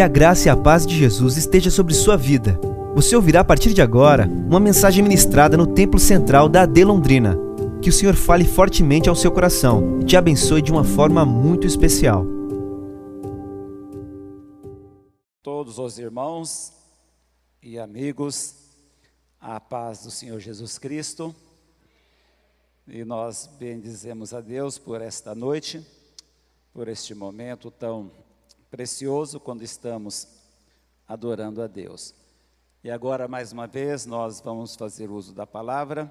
Que a graça e a paz de Jesus esteja sobre sua vida. Você ouvirá a partir de agora uma mensagem ministrada no Templo Central da AD Londrina. Que o Senhor fale fortemente ao seu coração e te abençoe de uma forma muito especial. Todos os irmãos e amigos, a paz do Senhor Jesus Cristo. E nós bendizemos a Deus por esta noite, por este momento tão precioso quando estamos adorando a Deus. E agora, mais uma vez, nós vamos fazer uso da palavra.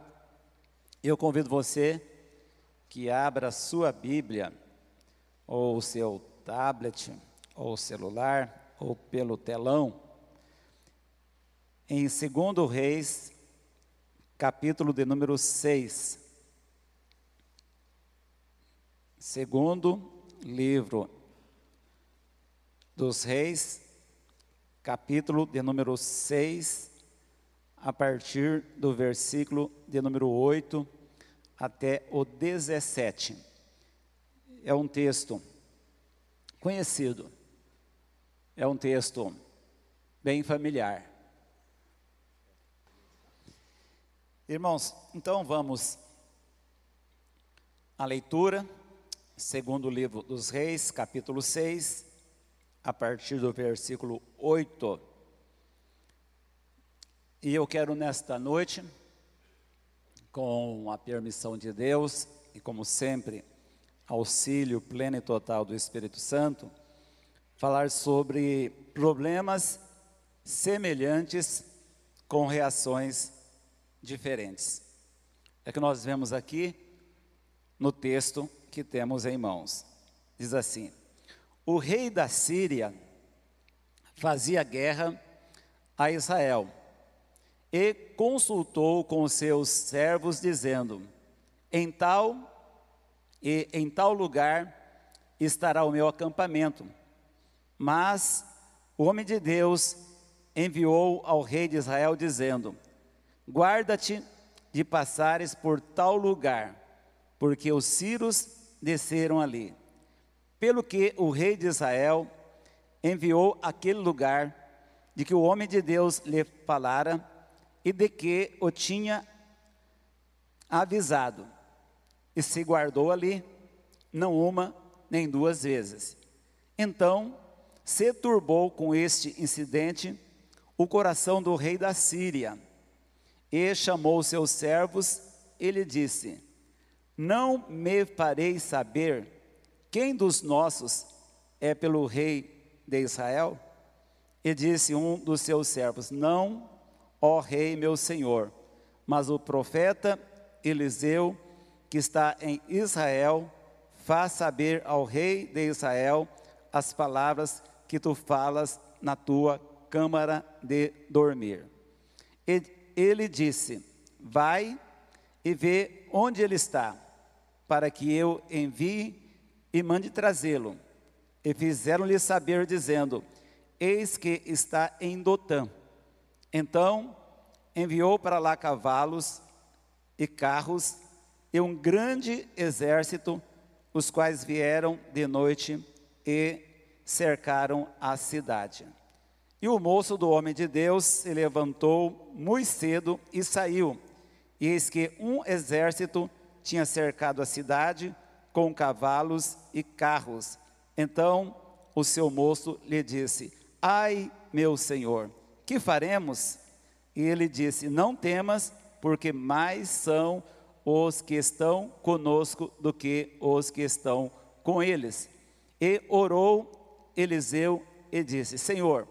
Eu convido você que abra sua Bíblia, ou seu tablet, ou celular, ou pelo telão, em 2 Reis, capítulo de número 6. Segundo livro dos Reis, capítulo de número 6, a partir do versículo de número 8 até o 17. É um texto conhecido, é um texto bem familiar. Irmãos, então vamos à leitura segundo o livro dos Reis, capítulo 6, a partir do versículo 8. E eu quero nesta noite, com a permissão de Deus e como sempre, auxílio pleno e total do Espírito Santo, falar sobre problemas semelhantes com reações diferentes. É que nós vemos aqui no texto que temos em mãos. Diz assim: O rei da Síria fazia guerra a Israel e consultou com seus servos, dizendo: Em tal e em tal lugar estará o meu acampamento. Mas o homem de Deus enviou ao rei de Israel, dizendo: Guarda-te de passares por tal lugar, porque os sírios desceram ali. Pelo que o rei de Israel enviou aquele lugar de que o homem de Deus lhe falara e de que o tinha avisado. E se guardou ali, não uma nem duas vezes. Então, se turbou com este incidente o coração do rei da Síria, e chamou seus servos e lhe disse: não me farei saber quem dos nossos é pelo rei de Israel? E disse um dos seus servos: Não, ó rei meu senhor, mas o profeta Eliseu, que está em Israel, faz saber ao rei de Israel as palavras que tu falas na tua câmara de dormir. E ele disse: Vai e vê onde ele está para que eu envie e mande trazê-lo. E fizeram-lhe saber, dizendo: Eis que está em Dotã. Então enviou para lá cavalos e carros e um grande exército, os quais vieram de noite e cercaram a cidade. E o moço do homem de Deus se levantou muito cedo e saiu. E eis que um exército tinha cercado a cidade com cavalos e carros. Então o seu moço lhe disse: Ai, meu senhor, que faremos? E ele disse: Não temas, porque mais são os que estão conosco do que os que estão com eles. E orou Eliseu e disse: Senhor,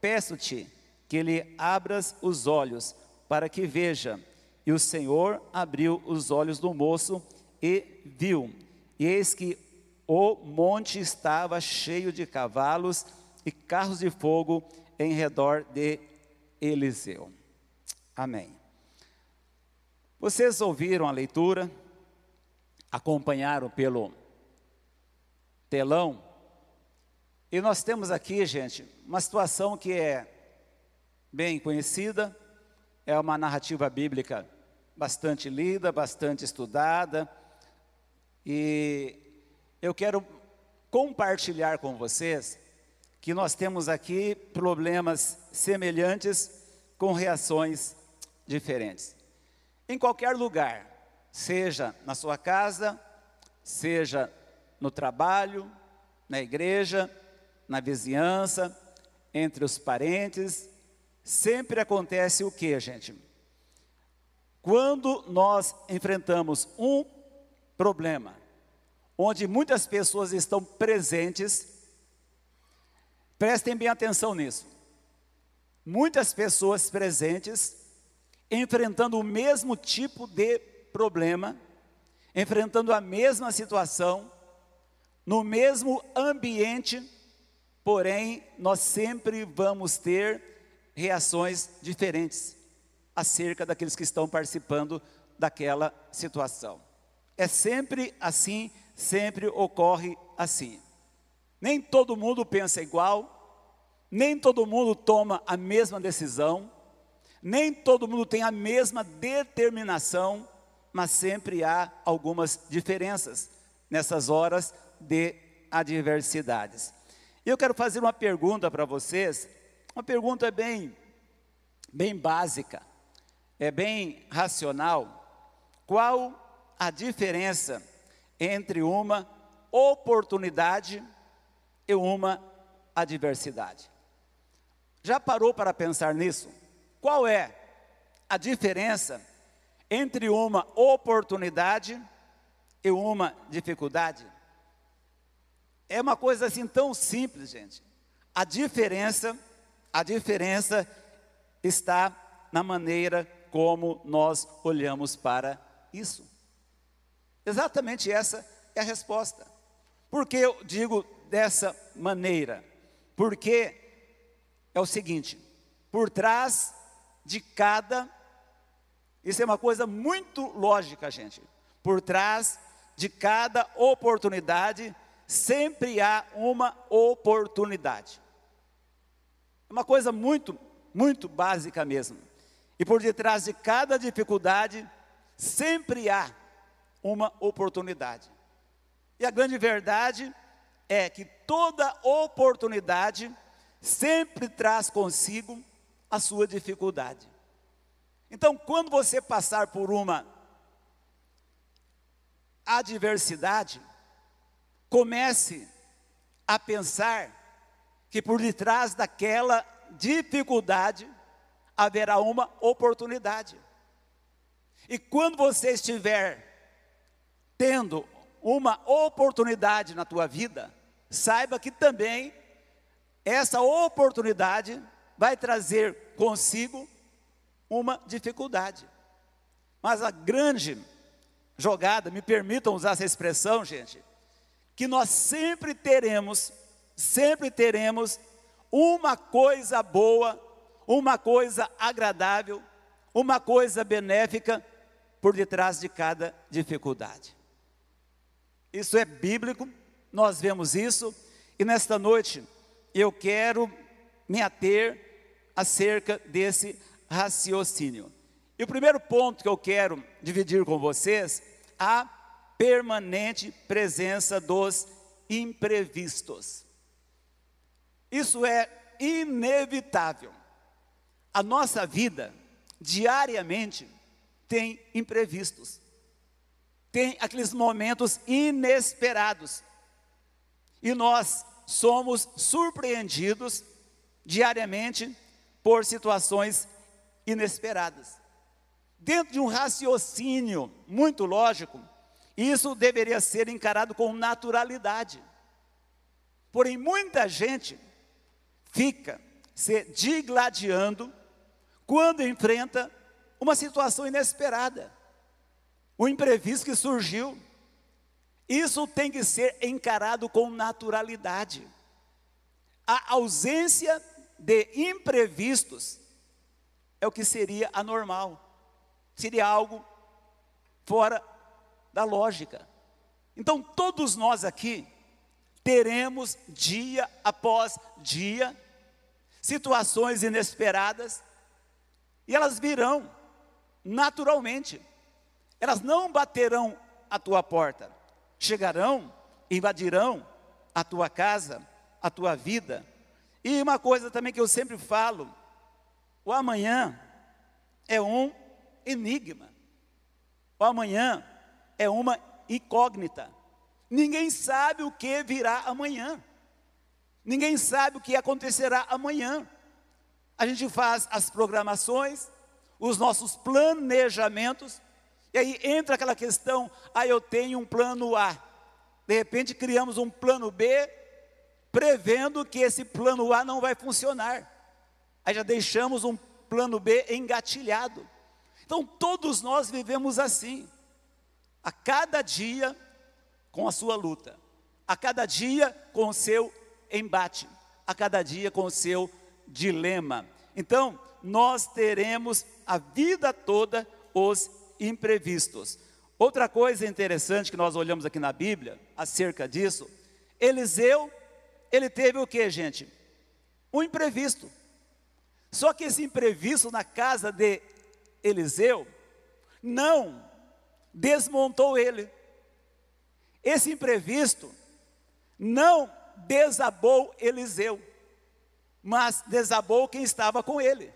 peço-te que lhe abras os olhos para que veja. E o Senhor abriu os olhos do moço e viu. E eis que o monte estava cheio de cavalos e carros de fogo em redor de Eliseu. Amém. Vocês ouviram a leitura? Acompanharam pelo telão? E nós temos aqui, gente, uma situação que é bem conhecida, é uma narrativa bíblica bastante lida, bastante estudada, e eu quero compartilhar com vocês que nós temos aqui problemas semelhantes com reações diferentes. Em qualquer lugar, seja na sua casa, seja no trabalho, na igreja, na vizinhança, entre os parentes, sempre acontece o que, gente? Quando nós enfrentamos um problema, onde muitas pessoas estão presentes, prestem bem atenção nisso. Muitas pessoas presentes enfrentando o mesmo tipo de problema, enfrentando a mesma situação, no mesmo ambiente, porém, nós sempre vamos ter reações diferentes acerca daqueles que estão participando daquela situação. É sempre assim, sempre ocorre assim. Nem todo mundo pensa igual, nem todo mundo toma a mesma decisão, nem todo mundo tem a mesma determinação, mas sempre há algumas diferenças nessas horas de adversidades. Eu quero fazer uma pergunta para vocês, uma pergunta bem, bem básica, é bem racional. Qual a diferença entre uma oportunidade e uma adversidade? Já parou para pensar nisso? Qual é a diferença entre uma oportunidade e uma dificuldade? É uma coisa assim tão simples, gente. A diferença, a diferença está na maneira como nós olhamos para isso. Exatamente essa é a resposta. Por que eu digo dessa maneira? Porque é o seguinte: por trás de cada, isso é uma coisa muito lógica, gente. Por trás de cada oportunidade sempre há uma oportunidade. É uma coisa muito, muito básica mesmo. E por detrás de cada dificuldade, sempre há uma oportunidade. E a grande verdade é que toda oportunidade sempre traz consigo a sua dificuldade. Então, quando você passar por uma adversidade, comece a pensar que por detrás daquela dificuldade haverá uma oportunidade. E quando você estiver tendo uma oportunidade na tua vida, saiba que também essa oportunidade vai trazer consigo uma dificuldade. Mas a grande jogada, me permitam usar essa expressão, gente, que nós sempre teremos, sempre teremos uma coisa boa, uma coisa agradável, uma coisa benéfica por detrás de cada dificuldade. Isso é bíblico, nós vemos isso, e nesta noite eu quero me ater acerca desse raciocínio. E o primeiro ponto que eu quero dividir com vocês, a permanente presença dos imprevistos. Isso é inevitável. A nossa vida, diariamente, tem imprevistos. Tem aqueles momentos inesperados. E nós somos surpreendidos diariamente por situações inesperadas. Dentro de um raciocínio muito lógico, isso deveria ser encarado com naturalidade. Porém, muita gente fica se digladiando quando enfrenta uma situação inesperada, o imprevisto que surgiu. Isso tem que ser encarado com naturalidade. A ausência de imprevistos é o que seria anormal, seria algo fora da lógica. Então, todos nós aqui teremos dia após dia situações inesperadas e elas virão naturalmente. Elas não baterão a tua porta, chegarão, invadirão a tua casa, a tua vida, E uma coisa também que eu sempre falo: o amanhã é um enigma. O amanhã é uma incógnita. Ninguém sabe o que virá amanhã. Ninguém sabe o que acontecerá amanhã. A gente faz as programações, os nossos planejamentos, e aí entra aquela questão: ah, eu tenho um plano A. De repente criamos um plano B, prevendo que esse plano A não vai funcionar. Aí já deixamos um plano B engatilhado. Então todos nós vivemos assim. A cada dia com a sua luta, a cada dia com o seu embate, a cada dia com o seu dilema. Então, nós teremos a vida toda os imprevistos. Outra coisa interessante que nós olhamos aqui na Bíblia, acerca disso, Eliseu, ele teve o que, gente? Um imprevisto. Só que esse imprevisto na casa de Eliseu não desmontou ele. Esse imprevisto não desabou Eliseu, mas desabou quem estava com ele,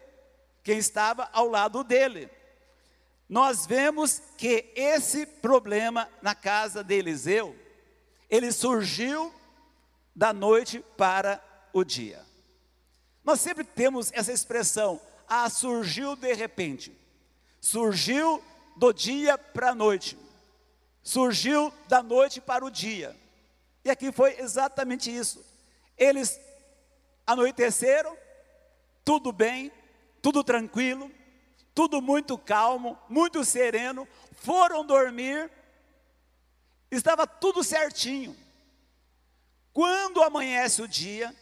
quem estava ao lado dele. Nós vemos que esse problema na casa de Eliseu, ele surgiu da noite para o dia. Nós sempre temos essa expressão, ah, surgiu de repente, surgiu do dia para a noite, surgiu da noite para o dia. E aqui foi exatamente isso. Eles anoiteceram, tudo bem, tudo tranquilo, tudo muito calmo, muito sereno, foram dormir, estava tudo certinho. Quando amanhece o dia,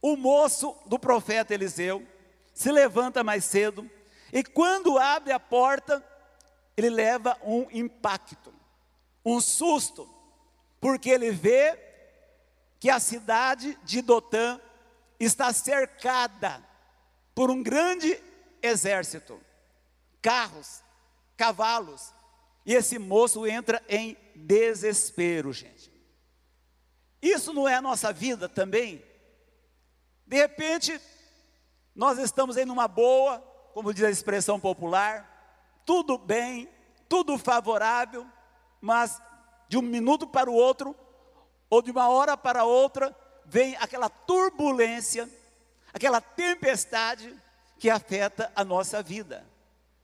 o moço do profeta Eliseu se levanta mais cedo e quando abre a porta, ele leva um impacto, um susto, porque ele vê que a cidade de Dotã está cercada por um grande exército, carros, cavalos, e esse moço entra em desespero, gente. Isso não é a nossa vida também? De repente, nós estamos em uma boa, como diz a expressão popular, tudo bem, tudo favorável, mas de um minuto para o outro, ou de uma hora para outra, vem aquela turbulência, aquela tempestade que afeta a nossa vida.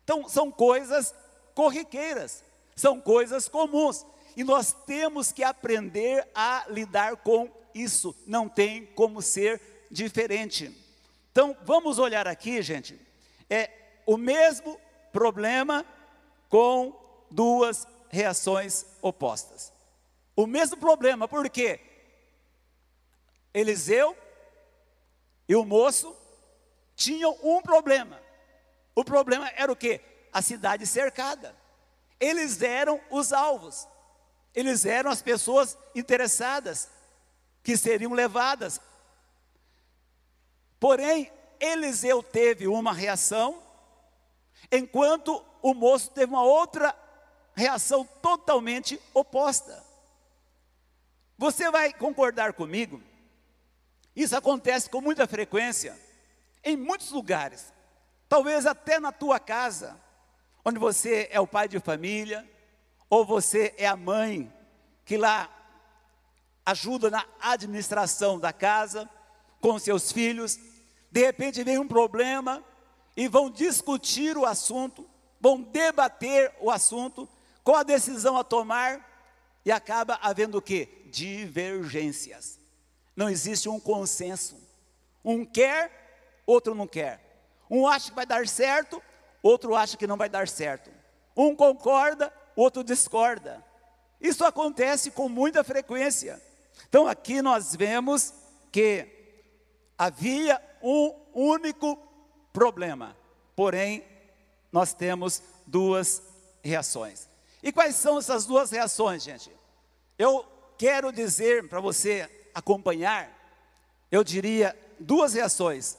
Então, são coisas corriqueiras, são coisas comuns, e nós temos que aprender a lidar com isso, não tem como ser diferente. Então, vamos olhar aqui, gente, é o mesmo problema com duas reações opostas. O mesmo problema, porque Eliseu e o moço tinham um problema. O problema era o que? A cidade cercada. Eles eram os alvos. Eles eram as pessoas interessadas que seriam levadas. Porém, Eliseu teve uma reação, enquanto o moço teve uma outra reação totalmente oposta. Você vai concordar comigo? Isso acontece com muita frequência em muitos lugares. Talvez até na tua casa, onde você é o pai de família, ou você é a mãe que lá ajuda na administração da casa com seus filhos. De repente vem um problema e vão discutir o assunto, vão debater o assunto qual a decisão a tomar? E acaba havendo o que? Divergências. Não existe um consenso. Um quer, outro não quer. Um acha que vai dar certo, outro acha que não vai dar certo. Um concorda, outro discorda. Isso acontece com muita frequência. Então aqui nós vemos que havia um único problema, porém nós temos duas reações. E quais são essas duas reações, gente? Eu quero dizer para você acompanhar, eu diria duas reações: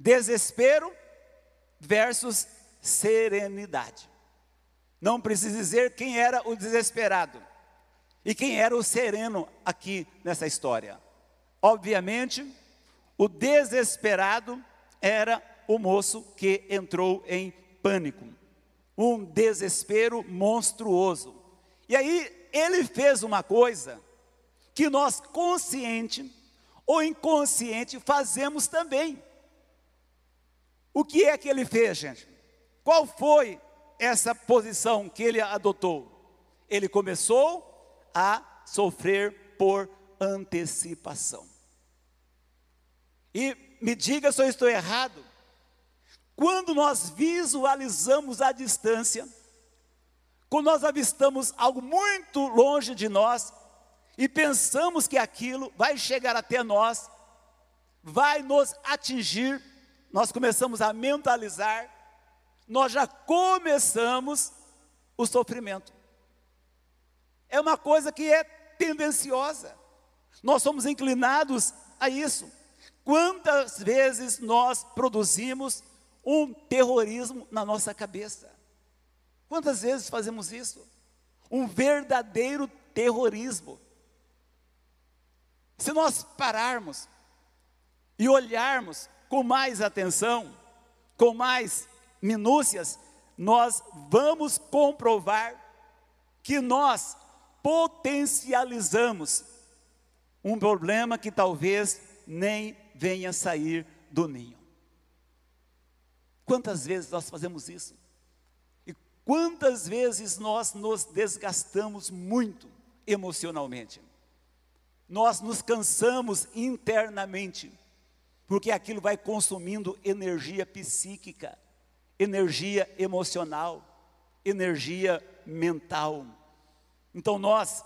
desespero versus serenidade. Não precisa dizer quem era o desesperado e quem era o sereno aqui nessa história. Obviamente, o desesperado era o moço que entrou em pânico. Um desespero monstruoso. E aí ele fez uma coisa que nós consciente ou inconsciente fazemos também. O que é que ele fez, gente? Qual foi essa posição que ele adotou? Ele começou a sofrer por antecipação. E me diga se eu estou errado. Quando nós visualizamos a distância, quando nós avistamos algo muito longe de nós e pensamos que aquilo vai chegar até nós, vai nos atingir, nós começamos a mentalizar, nós já começamos o sofrimento. É uma coisa que é tendenciosa. Nós somos inclinados a isso. Quantas vezes nós produzimos um terrorismo na nossa cabeça? Quantas vezes fazemos isso? Um verdadeiro terrorismo. Se nós pararmos e olharmos com mais atenção, com mais minúcias, nós vamos comprovar que nós potencializamos um problema que talvez nem venha sair do ninho. Quantas vezes nós fazemos isso? E quantas vezes nós nos desgastamos muito emocionalmente? Nós nos cansamos internamente, porque aquilo vai consumindo energia psíquica, energia emocional, energia mental. Então nós,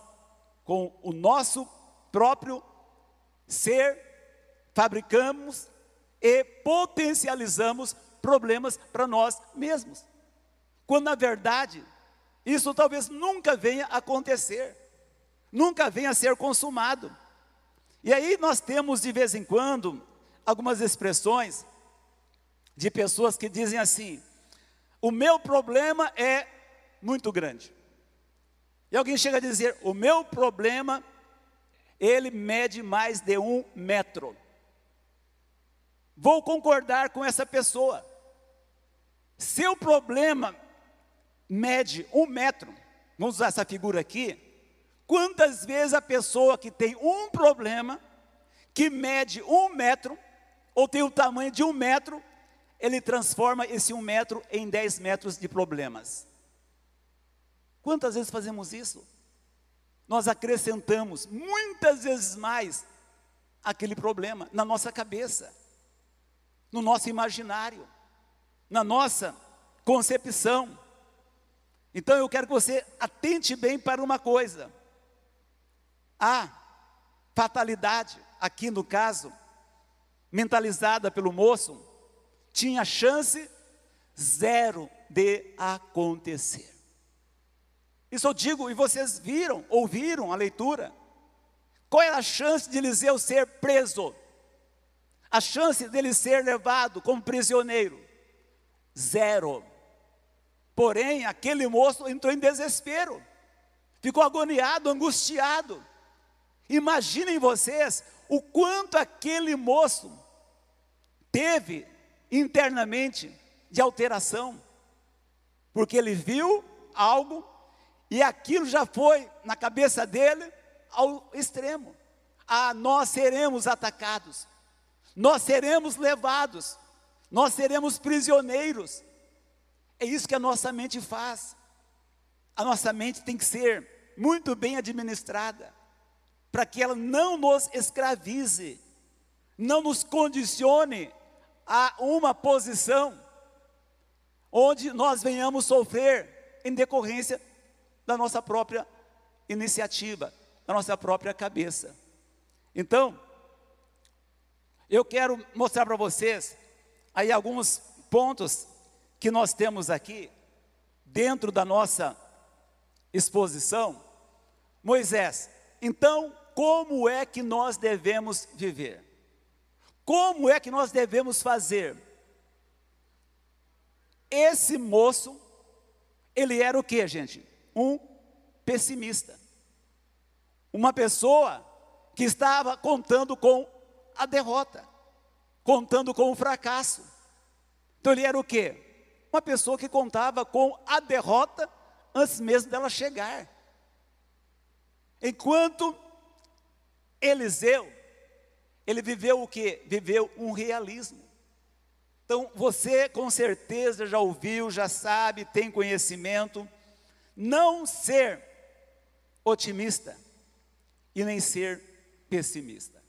com o nosso próprio ser, fabricamos e potencializamos problemas para nós mesmos. Quando na verdade, isso talvez nunca venha a acontecer, nunca venha a ser consumado. E aí nós temos de vez em quando algumas expressões de pessoas que dizem assim: o meu problema é muito grande. E alguém chega a dizer: o meu problema, ele mede mais de um metro. Vou concordar com essa pessoa. Seu problema mede um metro, vamos usar essa figura aqui. Quantas vezes a pessoa que tem um problema, que mede um metro, ou tem o tamanho de um metro, ele transforma esse um metro em dez metros de problemas. Quantas vezes fazemos isso? Nós acrescentamos muitas vezes mais aquele problema na nossa cabeça, no nosso imaginário, na nossa concepção. Então eu quero que você atente bem para uma coisa. A fatalidade, aqui no caso, mentalizada pelo moço, tinha chance zero de acontecer. Isso eu digo, e vocês viram, ouviram a leitura. Qual era a chance de Eliseu ser preso? A chance dele ser levado como prisioneiro? Zero. Porém, aquele moço entrou em desespero, ficou agoniado, angustiado. Imaginem vocês o quanto aquele moço teve internamente de alteração, porque ele viu algo e aquilo já foi na cabeça dele ao extremo. Ah, nós seremos atacados, nós seremos levados, nós seremos prisioneiros. É isso que a nossa mente faz. A nossa mente tem que ser muito bem administrada, para que ela não nos escravize, não nos condicione a uma posição onde nós venhamos sofrer em decorrência da nossa própria iniciativa, da nossa própria cabeça. Então, eu quero mostrar para vocês aí alguns pontos que nós temos aqui dentro da nossa exposição. Moisés, então, como é que nós devemos viver? Como é que nós devemos fazer? Esse moço, ele era o que, gente? um pessimista. Uma pessoa que estava contando com a derrota. contando com o fracasso. Então ele era o quê? Uma pessoa que contava com a derrota antes mesmo dela chegar. Enquanto Eliseu, ele viveu o que? Viveu um realismo. Então você com certeza já ouviu, já sabe, tem conhecimento. Não ser otimista e nem ser pessimista.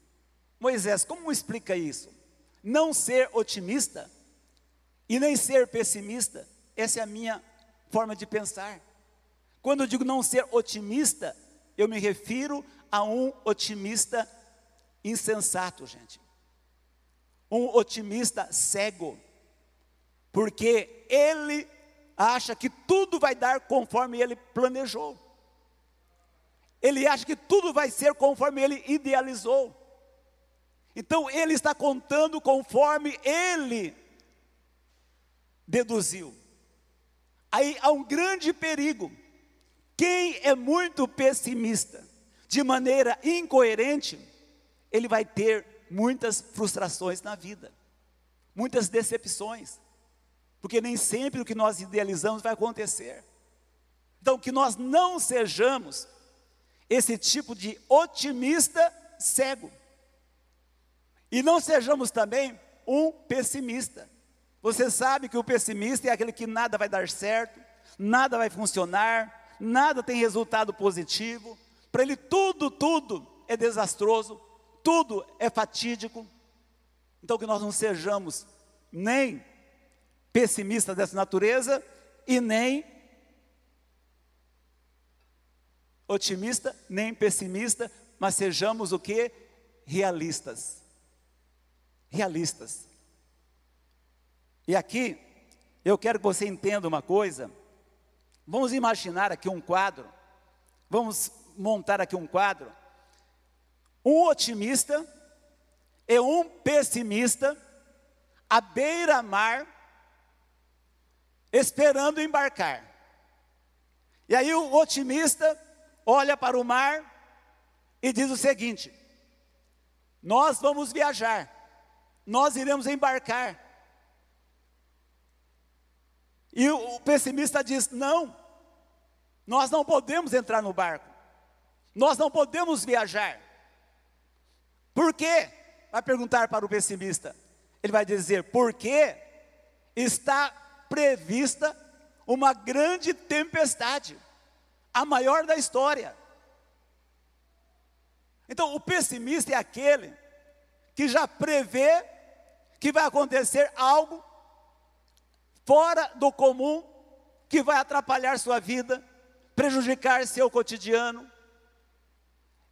Moisés, como explica isso? Não ser otimista e nem ser pessimista, essa é a minha forma de pensar. Quando eu digo não ser otimista, eu me refiro a um otimista insensato, gente. Um otimista cego. Porque ele acha que tudo vai dar conforme ele planejou. Ele acha que tudo vai ser conforme ele idealizou. Então ele está contando conforme ele deduziu. Aí há um grande perigo. Quem é muito pessimista, de maneira incoerente, ele vai ter muitas frustrações na vida, muitas decepções, porque nem sempre o que nós idealizamos vai acontecer. Então, que nós não sejamos esse tipo de otimista cego, e não sejamos também um pessimista. Você sabe que o pessimista é aquele que nada vai dar certo, nada vai funcionar, nada tem resultado positivo. Para ele tudo, tudo é desastroso, tudo é fatídico. Então que nós não sejamos nem pessimistas dessa natureza e nem otimista, nem pessimista, mas sejamos o que? Realistas. Realistas. E aqui, eu quero que você entenda uma coisa. Vamos imaginar aqui um quadro. Vamos montar aqui um quadro. Um otimista e um pessimista à beira-mar, esperando embarcar. E aí o otimista olha para o mar e diz o seguinte: Nós vamos viajar, nós iremos embarcar. E o pessimista diz: não, nós não podemos entrar no barco, nós não podemos viajar. Por quê? Vai perguntar para o pessimista. Ele vai dizer: porque está prevista uma grande tempestade, a maior da história. Então, o pessimista é aquele que já prevê que vai acontecer algo fora do comum, que vai atrapalhar sua vida, prejudicar seu cotidiano.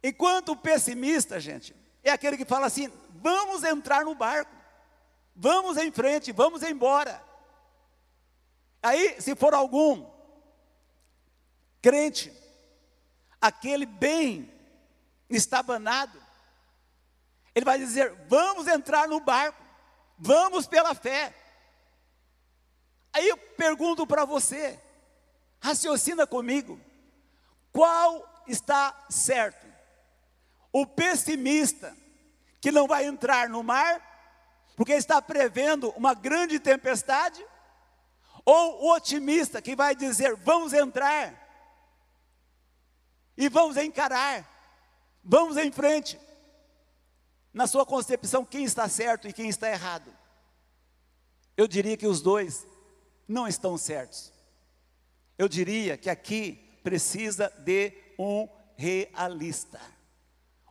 Enquanto o pessimista, gente, é aquele que fala assim: vamos entrar no barco, vamos em frente, vamos embora. Aí, se for algum crente, aquele bem estabanado, ele vai dizer: vamos entrar no barco, vamos pela fé. Aí eu pergunto para você, raciocina comigo, qual está certo? O pessimista, que não vai entrar no mar, porque está prevendo uma grande tempestade, ou o otimista, que vai dizer: vamos entrar, e vamos encarar, vamos em frente. Na sua concepção, quem está certo e quem está errado? Eu diria que os dois não estão certos. Eu diria que aqui precisa de um realista.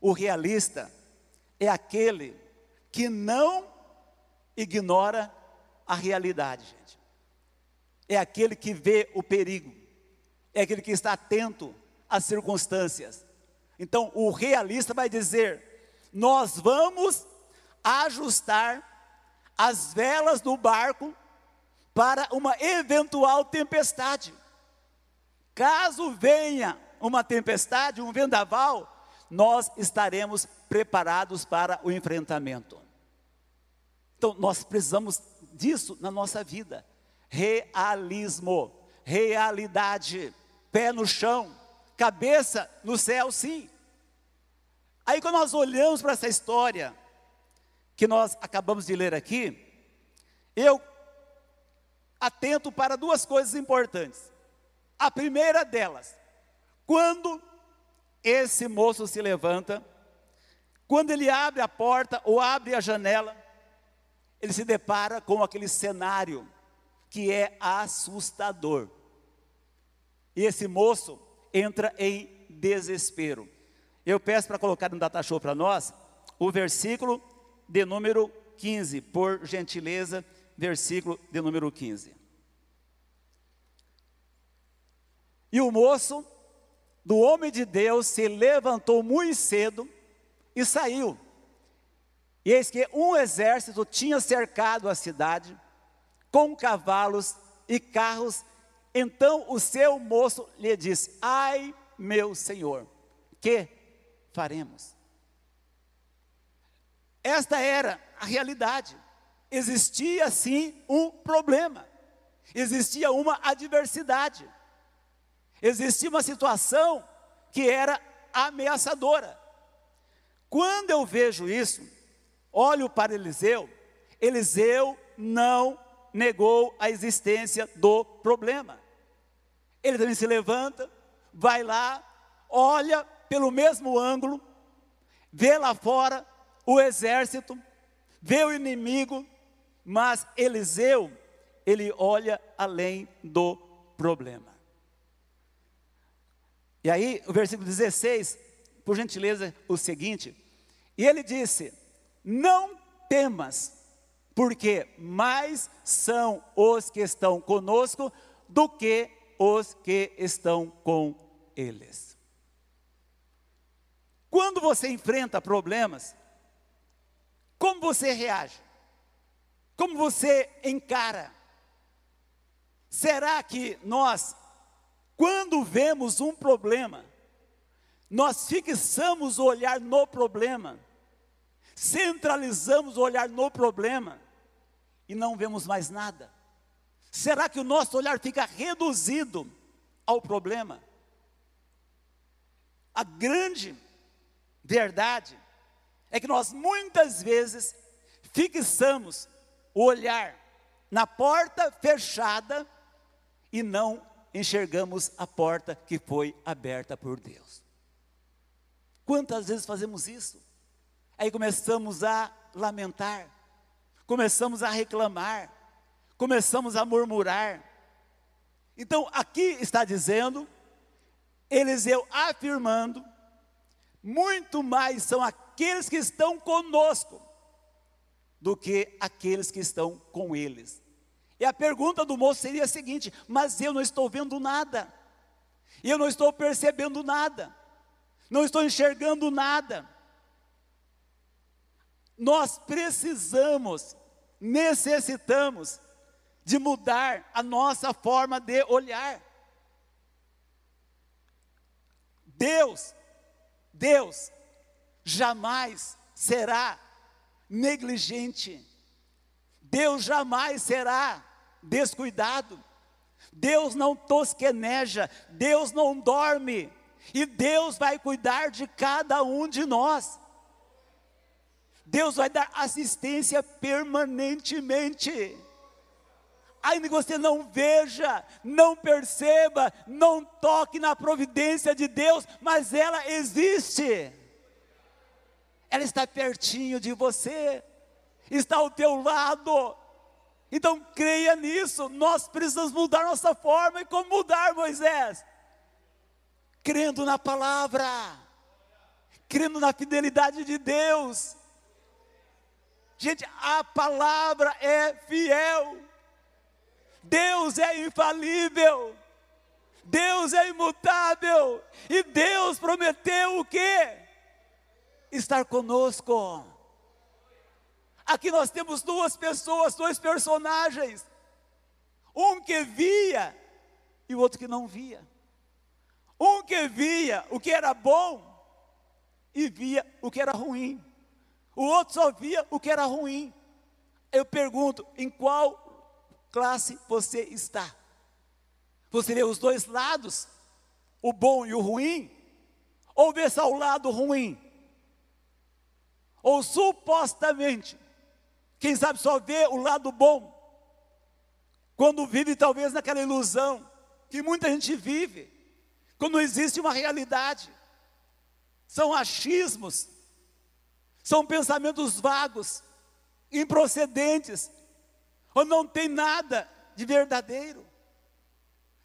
O realista é aquele que não ignora a realidade, gente. É aquele que vê o perigo, é aquele que está atento às circunstâncias. Então, o realista vai dizer: nós vamos ajustar as velas do barco para uma eventual tempestade. Caso venha uma tempestade, um vendaval, nós estaremos preparados para o enfrentamento. Então, nós precisamos disso na nossa vida. Realismo, realidade, pé no chão, cabeça no céu, sim. Aí, quando nós olhamos para essa história, que nós acabamos de ler aqui, eu atento para duas coisas importantes. A primeira delas, quando esse moço se levanta, quando ele abre a porta ou abre a janela, ele se depara com aquele cenário que é assustador. E esse moço entra em desespero. Eu peço para colocar no data show para nós o versículo de número 15, por gentileza, versículo de número 15. E o moço do homem de Deus se levantou muito cedo e saiu. E eis que um exército tinha cercado a cidade com cavalos e carros. Então o seu moço lhe disse: Ai, meu senhor, que faremos? Esta era a realidade. Existia sim um problema, existia uma adversidade, existia uma situação que era ameaçadora. Quando eu vejo isso, olho para Eliseu, Eliseu não negou a existência do problema. Ele também se levanta, vai lá, olha pelo mesmo ângulo, vê lá fora o exército, vê o inimigo, mas Eliseu, ele olha além do problema. E aí, o versículo 16, por gentileza, o seguinte: E ele disse: Não temas, porque mais são os que estão conosco do que os que estão com eles. Quando você enfrenta problemas, como você reage? Como você encara? Será que nós, quando vemos um problema, nós fixamos o olhar no problema, centralizamos o olhar no problema e não vemos mais nada? Será que o nosso olhar fica reduzido ao problema? A grande verdade é que nós muitas vezes fixamos o olhar na porta fechada e não enxergamos a porta que foi aberta por Deus. Quantas vezes fazemos isso? Aí começamos a lamentar, começamos a reclamar, começamos a murmurar. Então aqui está dizendo, Eliseu afirmando, muito mais são aqueles que estão conosco do que aqueles que estão com eles. E a pergunta do moço seria a seguinte: mas eu não estou vendo nada, eu não estou percebendo nada, não estou enxergando nada. Nós precisamos, necessitamos de mudar a nossa forma de olhar. Deus, Deus jamais será negligente. Deus jamais será descuidado. Deus não tosqueneja, Deus não dorme, e Deus vai cuidar de cada um de nós. Deus vai dar assistência permanentemente. Ainda que você não veja, não perceba, não toque na providência de Deus, mas ela existe ela está pertinho de você, está ao teu lado. Então creia nisso, nós precisamos mudar nossa forma. E como mudar, Moisés? Crendo na palavra, crendo na fidelidade de Deus. Gente, a palavra é fiel, Deus é infalível, Deus é imutável, e Deus prometeu o quê? estar conosco. Aqui nós temos duas pessoas, dois personagens. Um que via e o outro que não via. Um que via o que era bom e via o que era ruim. O outro só via o que era ruim. Eu pergunto, em qual classe você está? Você vê os dois lados, o bom e o ruim? Ou vê só o lado ruim? ou supostamente Quem sabe só vê o lado bom. Quando vive talvez naquela ilusão que muita gente vive, quando não existe uma realidade. São achismos, são pensamentos vagos, improcedentes, ou não tem nada de verdadeiro.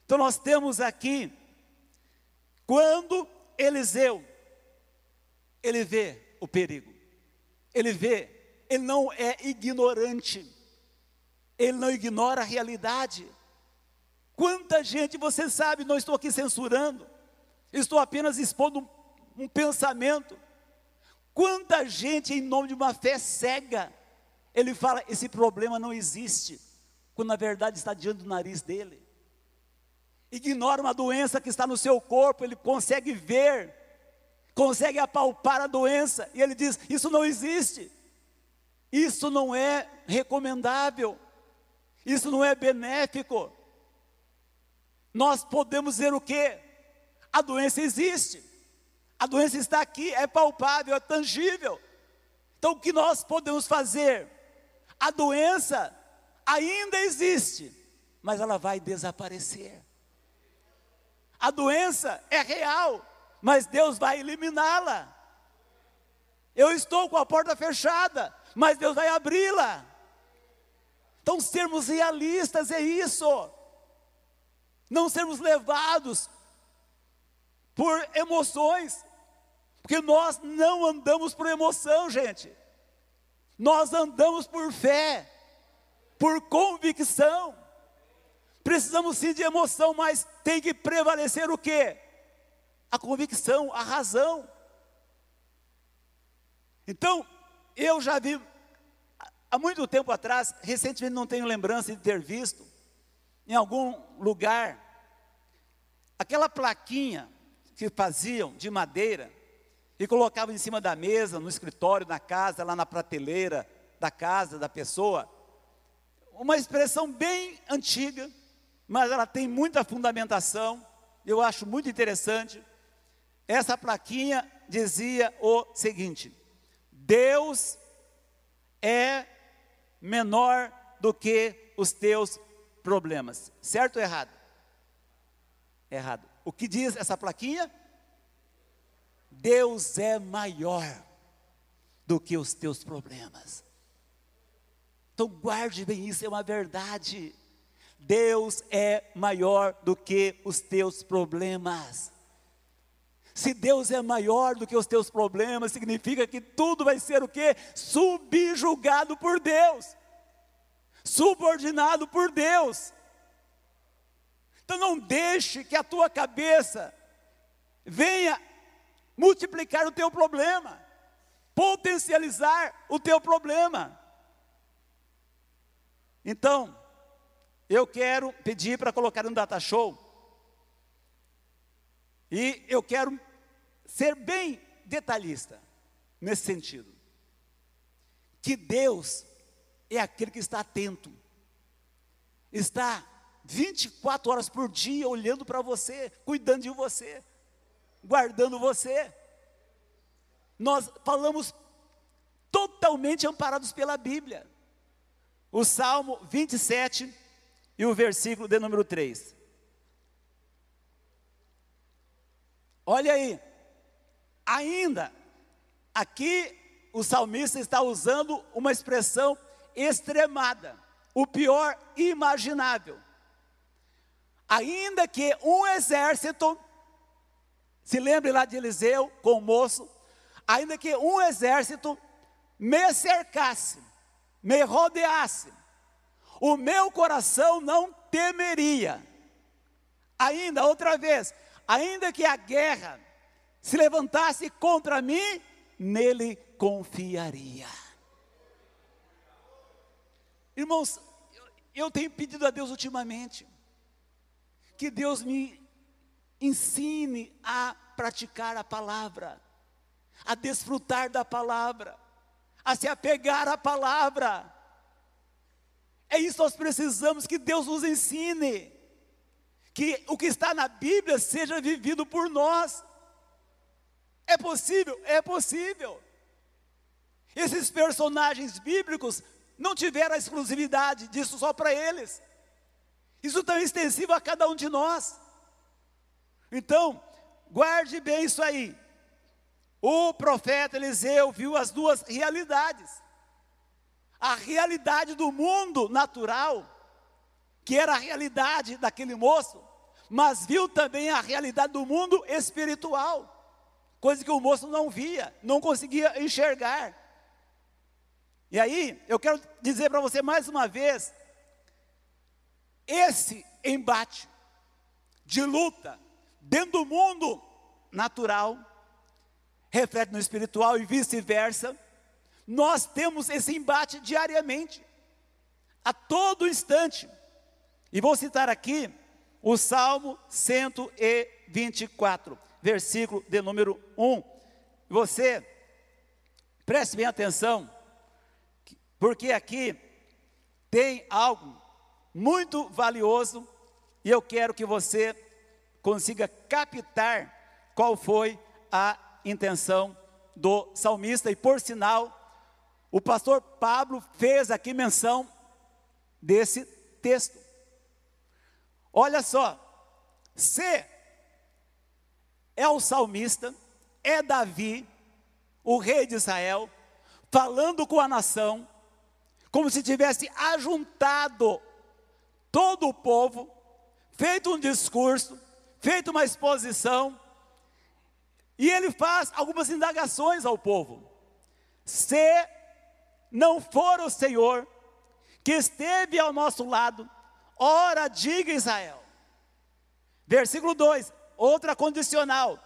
Então nós temos aqui, quando Eliseu, ele vê o perigo, ele vê, ele não é ignorante, ele não ignora a realidade. Quanta gente, você sabe, não estou aqui censurando, estou apenas expondo um, um pensamento. Quanta gente, em nome de uma fé cega, ele fala: esse problema não existe, quando na verdade está diante do nariz dele. Ignora uma doença que está no seu corpo, ele consegue ver, consegue apalpar a doença, e ele diz: Isso não existe, isso não é recomendável, isso não é benéfico. Nós podemos dizer o quê? A doença existe, a doença está aqui, é palpável, é tangível. Então o que nós podemos fazer? A doença ainda existe, mas ela vai desaparecer. A doença é real, mas Deus vai eliminá-la. Eu estou com a porta fechada, mas Deus vai abri-la. Então, sermos realistas é isso. Não sermos levados por emoções, porque nós não andamos por emoção, gente. Nós andamos por fé, por convicção. Precisamos sim de emoção, mas tem que prevalecer o quê? A convicção, a razão. Então, eu já vi há muito tempo atrás, recentemente não tenho lembrança de ter visto, em algum lugar, aquela plaquinha que faziam de madeira e colocavam em cima da mesa, no escritório, na casa, lá na prateleira da casa da pessoa. Uma expressão bem antiga, mas ela tem muita fundamentação, eu acho muito interessante. Essa plaquinha dizia o seguinte: Deus é menor do que os teus problemas. Certo ou errado? Errado. O que diz essa plaquinha? Deus é maior do que os teus problemas. Então guarde bem isso, é uma verdade. Deus é maior do que os teus problemas. Se Deus é maior do que os teus problemas, significa que tudo vai ser o que? Subjugado por Deus, subordinado por Deus. Então não deixe que a tua cabeça venha multiplicar o teu problema, potencializar o teu problema. Então, eu quero pedir para colocar um data show. E eu quero ser bem detalhista nesse sentido. Que Deus é aquele que está atento, está 24 horas por dia olhando para você, cuidando de você, guardando você. Nós falamos totalmente amparados pela Bíblia. O Salmo 27, e o versículo de número 3. Olha aí, ainda, aqui o salmista está usando uma expressão extremada, o pior imaginável. Ainda que um exército, se lembre lá de Eliseu com o moço, ainda que um exército me cercasse, me rodeasse, o meu coração não temeria. Ainda, outra vez, ainda que a guerra se levantasse contra mim, nele confiaria. Irmãos, eu tenho pedido a Deus ultimamente, que Deus me ensine a praticar a palavra, a desfrutar da palavra, a se apegar à palavra, é isso que nós precisamos que Deus nos ensine. Que o que está na Bíblia seja vivido por nós. É possível? É possível. Esses personagens bíblicos não tiveram a exclusividade disso só para eles. Isso é extensivo a cada um de nós. Então, guarde bem isso aí. O profeta Eliseu viu as duas realidades. A realidade do mundo natural, que era a realidade daquele moço, mas viu também a realidade do mundo espiritual, coisa que o moço não via, não conseguia enxergar. E aí, eu quero dizer para você mais uma vez, esse embate de luta dentro do mundo natural reflete no espiritual e vice-versa. Nós temos esse embate diariamente, a todo instante. E vou citar aqui o Salmo 124, versículo de número 1. Você preste bem atenção, porque aqui tem algo muito valioso e eu quero que você consiga captar qual foi a intenção do salmista. E por sinal, o pastor Pablo fez aqui menção desse texto. Olha só, se é o salmista, é Davi, o rei de Israel, falando com a nação, como se tivesse ajuntado todo o povo, feito um discurso, feito uma exposição, e ele faz algumas indagações ao povo. Se não for o Senhor que esteve ao nosso lado, ora diga Israel. Versículo 2, outra condicional.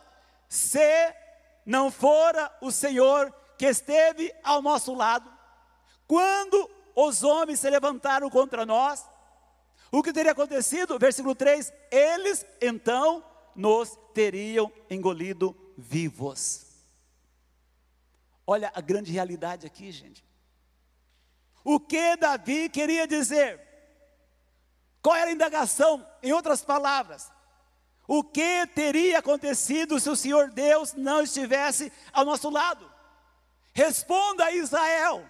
Se não fora o Senhor que esteve ao nosso lado, quando os homens se levantaram contra nós, o que teria acontecido? Versículo 3: eles então nos teriam engolido vivos. Olha a grande realidade aqui, gente. O que Davi queria dizer? Qual era a indagação? Em outras palavras, o que teria acontecido se o Senhor Deus não estivesse ao nosso lado? Responda a Israel.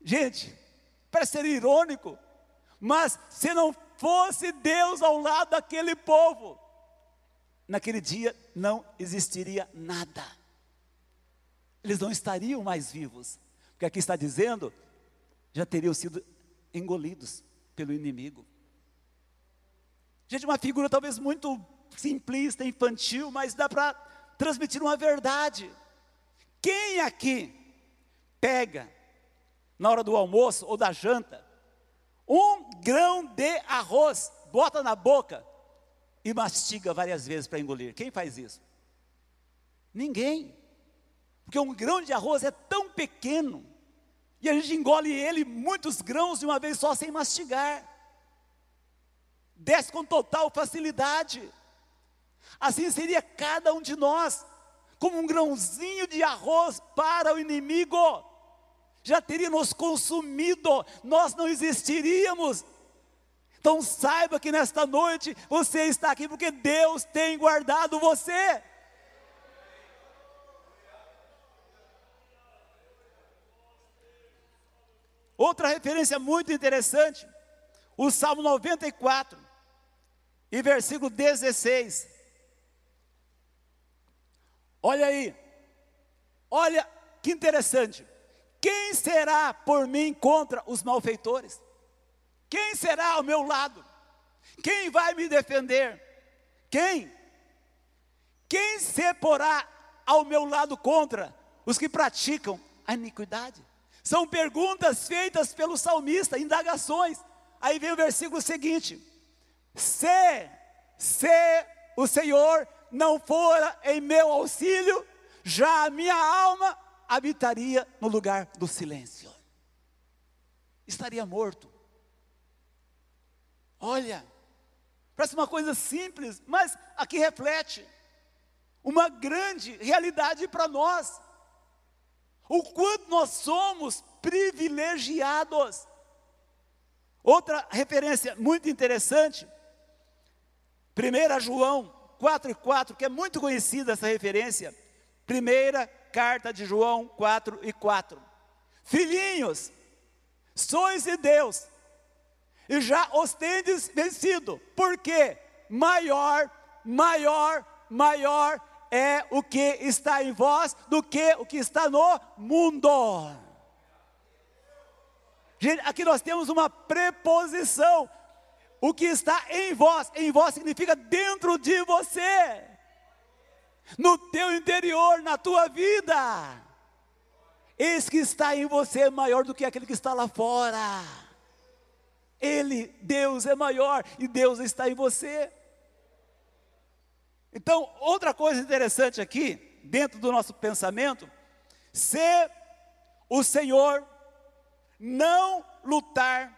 Gente, parece ser irônico, mas se não fosse Deus ao lado daquele povo, naquele dia não existiria nada. Eles não estariam mais vivos. Porque aqui está dizendo, já teriam sido engolidos pelo inimigo. Gente, uma figura talvez muito simplista, infantil, mas dá para transmitir uma verdade. Quem aqui pega na hora do almoço ou da janta um grão de arroz, bota na boca e mastiga várias vezes para engolir. Quem faz isso? Ninguém. Porque um grão de arroz é tão pequeno, e a gente engole ele muitos grãos de uma vez só sem mastigar. Desce com total facilidade. Assim seria cada um de nós, como um grãozinho de arroz para o inimigo já teria nos consumido, nós não existiríamos. Então saiba que nesta noite você está aqui porque Deus tem guardado você. Outra referência muito interessante, o Salmo 94, e versículo 16. Olha aí, olha que interessante. Quem será por mim contra os malfeitores? Quem será ao meu lado? Quem vai me defender? Quem? Quem se porá ao meu lado contra os que praticam a iniquidade? São perguntas feitas pelo salmista, indagações. Aí vem o versículo seguinte: Se, se o Senhor não fora em meu auxílio, já a minha alma habitaria no lugar do silêncio. Estaria morto. Olha, parece uma coisa simples, mas aqui reflete uma grande realidade para nós. O quanto nós somos privilegiados. Outra referência muito interessante, 1 João 4 e 4, que é muito conhecida essa referência. Primeira carta de João 4 e 4. Filhinhos, sois de Deus, e já os tendes vencido, porque maior, maior, maior é o que está em vós do que o que está no mundo. Gente, aqui nós temos uma preposição. O que está em vós, em vós significa dentro de você, no teu interior, na tua vida. Esse que está em você é maior do que aquele que está lá fora. Ele, Deus, é maior e Deus está em você. Então, outra coisa interessante aqui, dentro do nosso pensamento, se o Senhor não lutar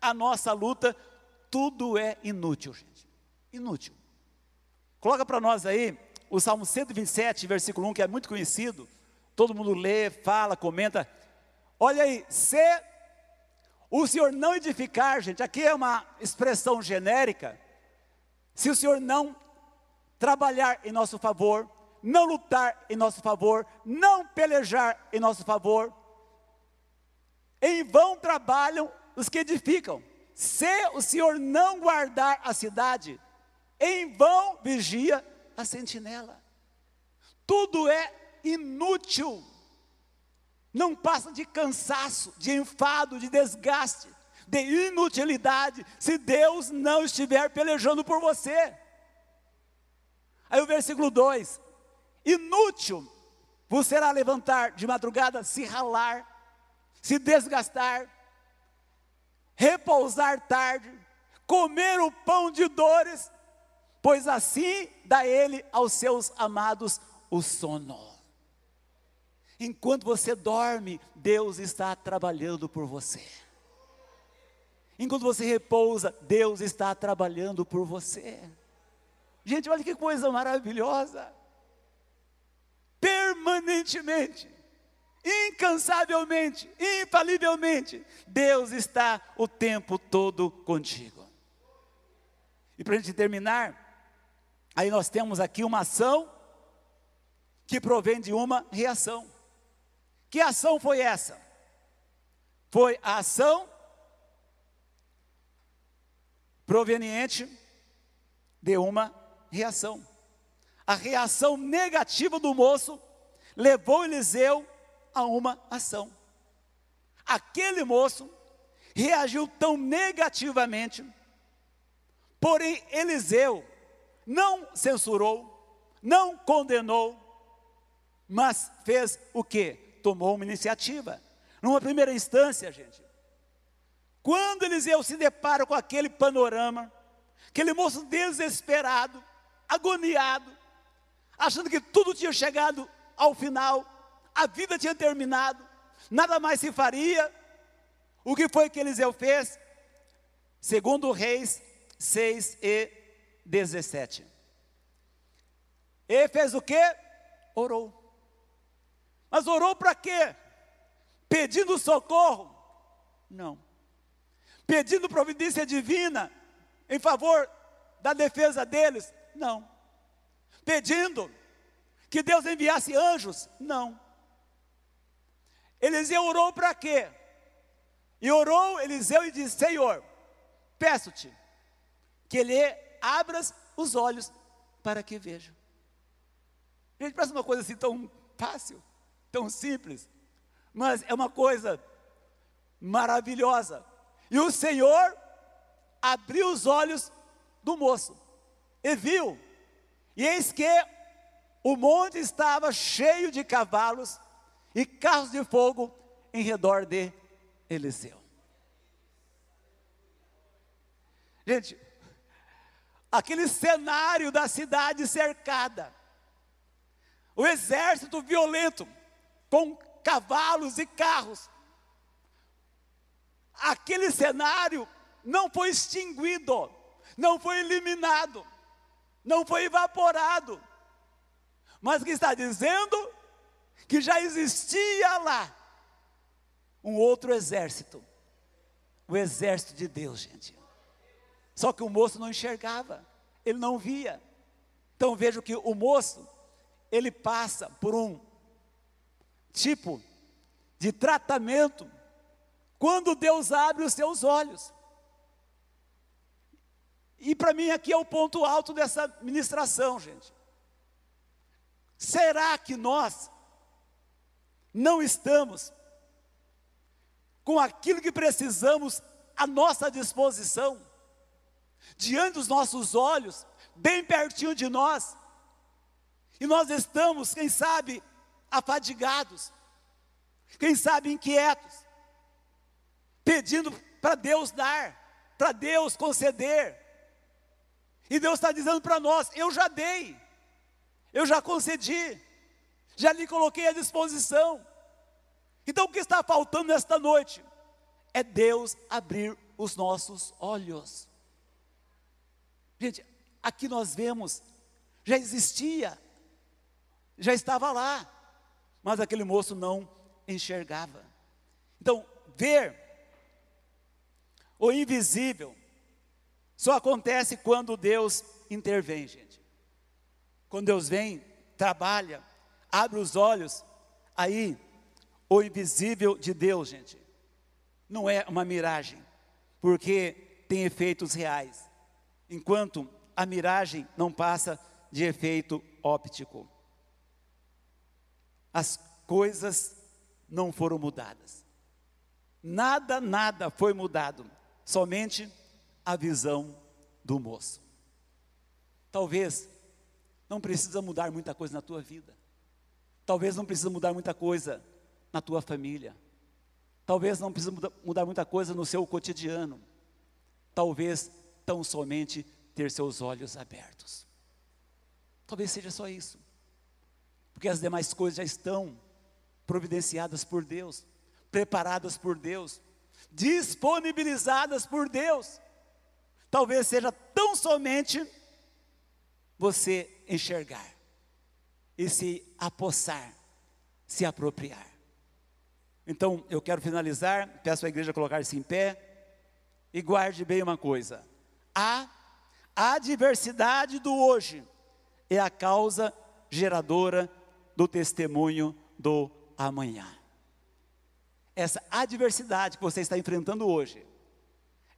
a nossa luta, tudo é inútil, gente. Inútil. Coloca para nós aí o Salmo 127, versículo 1, que é muito conhecido. Todo mundo lê, fala, comenta. Olha aí, se o Senhor não edificar, gente, aqui é uma expressão genérica. Se o Senhor não trabalhar em nosso favor, não lutar em nosso favor, não pelejar em nosso favor, em vão trabalham os que edificam. Se o Senhor não guardar a cidade, em vão vigia a sentinela. Tudo é inútil. Não passa de cansaço, de enfado, de desgaste, de inutilidade, se Deus não estiver pelejando por você. Aí o versículo 2: Inútil vos será levantar de madrugada, se ralar, se desgastar, repousar tarde, comer o pão de dores, pois assim dá ele aos seus amados o sono. Enquanto você dorme, Deus está trabalhando por você. Enquanto você repousa, Deus está trabalhando por você. Gente, olha que coisa maravilhosa. Permanentemente incansavelmente, infalivelmente, Deus está o tempo todo contigo. E para a gente terminar, aí nós temos aqui uma ação que provém de uma reação. Que ação foi essa? Foi a ação proveniente de uma reação. A reação negativa do moço levou Eliseu a uma ação. Aquele moço reagiu tão negativamente, porém Eliseu não censurou, não condenou, mas fez o que? Tomou uma iniciativa. Numa primeira instância, gente, quando Eliseu se depara com aquele panorama, aquele moço desesperado, agoniado, achando que tudo tinha chegado ao final, a vida tinha terminado, nada mais se faria. O que foi que Eliseu fez? Segundo Reis 6 e 17. Ele fez o que? Orou. Mas orou para quê? Pedindo socorro? Não. Pedindo providência divina em favor da defesa deles? Não. Pedindo que Deus enviasse anjos? Não. Eliseu orou para quê? E orou Eliseu e disse: Senhor, peço-te que ele abras os olhos para que veja. Gente, parece uma coisa assim tão fácil, tão simples, mas é uma coisa maravilhosa. E o Senhor abriu os olhos do moço e viu, e eis que o monte estava cheio de cavalos e carros de fogo em redor de Eliseu. Gente, aquele cenário da cidade cercada, o exército violento, com cavalos e carros, aquele cenário não foi extinguido, não foi eliminado, não foi evaporado, mas o que está dizendo que já existia lá um outro exército, o exército de Deus, gente. Só que o moço não enxergava, ele não via. Então vejo que o moço, ele passa por um tipo de tratamento quando Deus abre os seus olhos. E para mim aqui é o ponto alto dessa ministração, gente. Será que nós não estamos com aquilo que precisamos à nossa disposição, diante dos nossos olhos, bem pertinho de nós, e nós estamos, quem sabe, afadigados, quem sabe inquietos, pedindo para Deus dar, para Deus conceder. E Deus está dizendo para nós: eu já dei, eu já concedi, já lhe coloquei à disposição. Então o que está faltando nesta noite é Deus abrir os nossos olhos. Gente, aqui nós vemos, já existia, já estava lá, mas aquele moço não enxergava. Então, ver o invisível só acontece quando Deus intervém, gente. Quando Deus vem, trabalha, abre os olhos, aí o invisível de Deus, gente, não é uma miragem, porque tem efeitos reais, enquanto a miragem não passa de efeito óptico. As coisas não foram mudadas. Nada, nada foi mudado somente a visão do moço. Talvez não precisa mudar muita coisa na tua vida. Talvez não precisa mudar muita coisa na tua família. Talvez não precisa mudar muita coisa no seu cotidiano. Talvez tão somente ter seus olhos abertos. Talvez seja só isso. Porque as demais coisas já estão providenciadas por Deus, preparadas por Deus disponibilizadas por Deus. Talvez seja tão somente você enxergar e se apossar, se apropriar. Então, eu quero finalizar, peço à igreja colocar-se em pé e guarde bem uma coisa: a adversidade do hoje é a causa geradora do testemunho do amanhã essa adversidade que você está enfrentando hoje,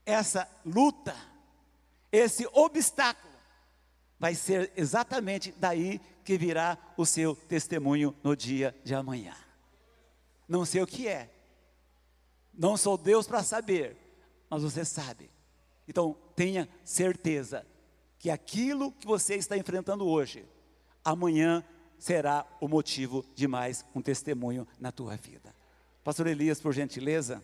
essa luta, esse obstáculo, vai ser exatamente daí que virá o seu testemunho no dia de amanhã. Não sei o que é, não sou Deus para saber, mas você sabe. Então, tenha certeza que aquilo que você está enfrentando hoje, amanhã será o motivo de mais um testemunho na tua vida. Pastor Elias, por gentileza.